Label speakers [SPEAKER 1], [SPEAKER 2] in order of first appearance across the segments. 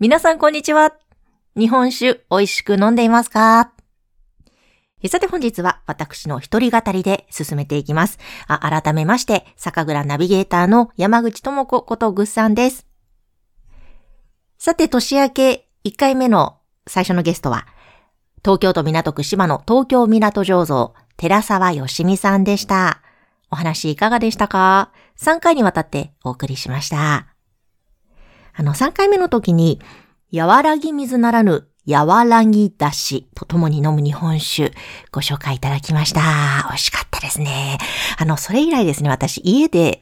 [SPEAKER 1] 皆さんこんにちは。日本酒美味しく飲んでいますか？さて本日は私の一人語りで進めていきます。あ改めまして、酒蔵ナビゲーターの山口智子ことぐっさんです。さて年明け1回目の最初のゲストは、東京都港区島の東京港醸造、寺沢よしみさんでした。お話いかがでしたか ?3 回にわたってお送りしました。あの、3回目の時に、和らぎ水ならぬ、和らぎだしと共に飲む日本酒、ご紹介いただきました。美味しかったですね。あの、それ以来ですね、私家で、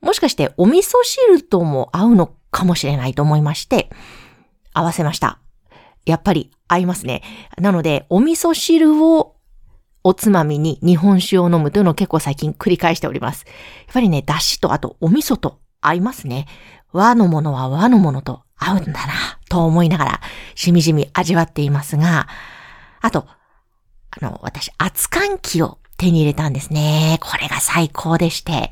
[SPEAKER 1] もしかしてお味噌汁とも合うのかもしれないと思いまして、合わせました。やっぱり合いますね。なので、お味噌汁をおつまみに日本酒を飲むというのを結構最近繰り返しております。やっぱりね、だしとあとお味噌と合いますね。和のものは和のものと合うんだな、と思いながら、しみじみ味わっていますが、あと、あの、私、熱燗機を手に入れたんですね。これが最高でして、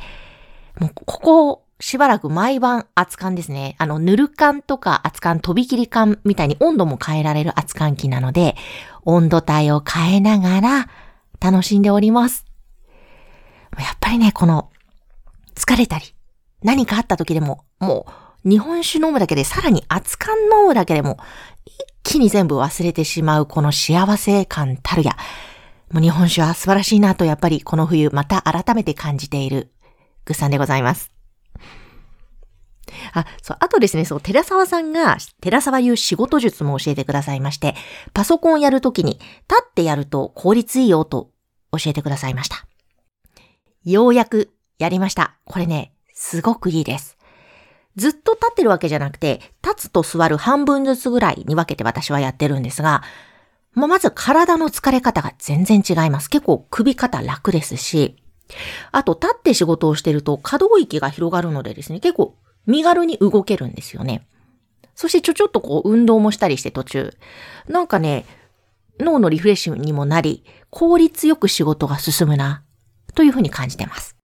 [SPEAKER 1] もう、ここ、しばらく毎晩熱燗ですね。あの、ぬる燗とか熱燗、飛び切り燗みたいに温度も変えられる熱燗機なので、温度帯を変えながら楽しんでおります。やっぱりね、この、疲れたり、何かあった時でも、もう、日本酒飲むだけで、さらに熱燗飲むだけでも、一気に全部忘れてしまうこの幸せ感たるや、もう日本酒は素晴らしいなと、やっぱりこの冬また改めて感じている、ぐっさんでございます。あ、そう、あとですね、そう、寺沢さんが、寺沢いう仕事術も教えてくださいまして、パソコンやるときに、立ってやると効率いいよと教えてくださいました。ようやくやりました。これね、すごくいいです。ずっと立ってるわけじゃなくて、立つと座る半分ずつぐらいに分けて私はやってるんですが、まあ、まず体の疲れ方が全然違います。結構首肩楽ですし、あと立って仕事をしてると可動域が広がるのでですね、結構身軽に動けるんですよね。そしてちょちょっとこう運動もしたりして途中。なんかね、脳のリフレッシュにもなり、効率よく仕事が進むな、というふうに感じてます。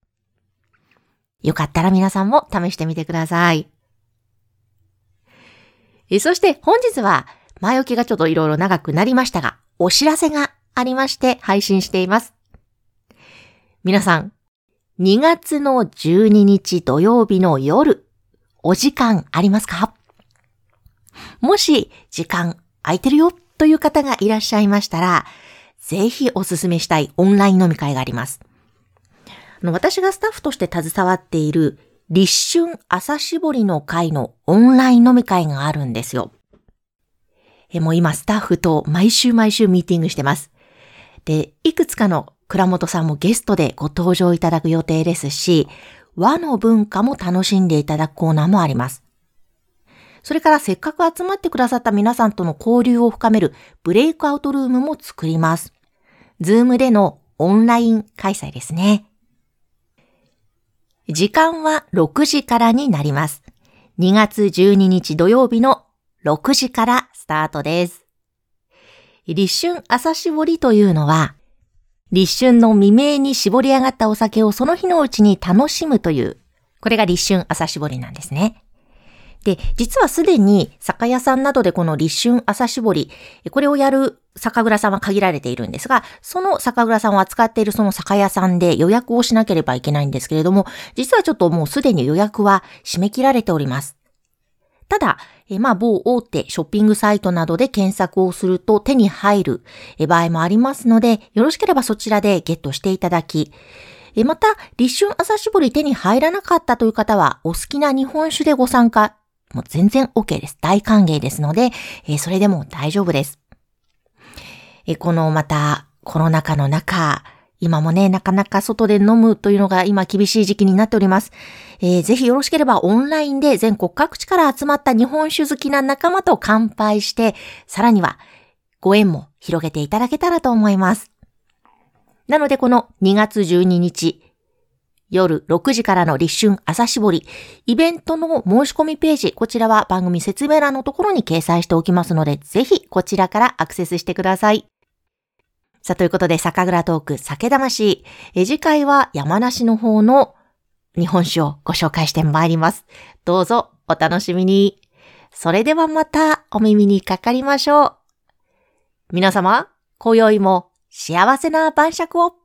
[SPEAKER 1] よかったら皆さんも試してみてください。そして本日は前置きがちょっといろいろ長くなりましたが、お知らせがありまして配信しています。皆さん、2月の12日土曜日の夜、お時間ありますか？もし時間空いてるよという方がいらっしゃいましたら、ぜひおすすめしたいオンライン飲み会があります。私がスタッフとして携わっている立春朝絞りの会のオンライン飲み会があるんですよ。えもう今スタッフと毎週毎週ミーティングしてます。で、いくつかの倉本さんもゲストでご登場いただく予定ですし、和の文化も楽しんでいただくコーナーもあります。それからせっかく集まってくださった皆さんとの交流を深めるブレイクアウトルームも作ります。ズームでのオンライン開催ですね。時間は6時からになります。2月12日土曜日の6時からスタートです。立春朝絞りというのは、立春の未明に絞り上がったお酒をその日のうちに楽しむという、これが立春朝絞りなんですね。で、実はすでに酒屋さんなどでこの立春朝絞り、これをやる酒蔵さんは限られているんですが、その酒蔵さんを扱っているその酒屋さんで予約をしなければいけないんですけれども、実はちょっともうすでに予約は締め切られております。ただ、えまあ、某大手ショッピングサイトなどで検索をすると手に入る場合もありますので、よろしければそちらでゲットしていただき、また、立春朝絞り手に入らなかったという方は、お好きな日本酒でご参加もう全然 OK です。大歓迎ですので、え、それでも大丈夫です。え、このまたコロナ禍の中、今もね、なかなか外で飲むというのが今厳しい時期になっております。えー、ぜひよろしければオンラインで全国各地から集まった日本酒好きな仲間と乾杯して、さらにはご縁も広げていただけたらと思います。なのでこの2月12日、夜6時からの立春朝絞り、イベントの申し込みページ、こちらは番組説明欄のところに掲載しておきますので、ぜひこちらからアクセスしてください。さあ、ということで、酒蔵トーク酒魂。次回は山梨の方の日本酒をご紹介してまいります。どうぞお楽しみに。それではまたお耳にかかりましょう。皆様、今宵も幸せな晩酌を。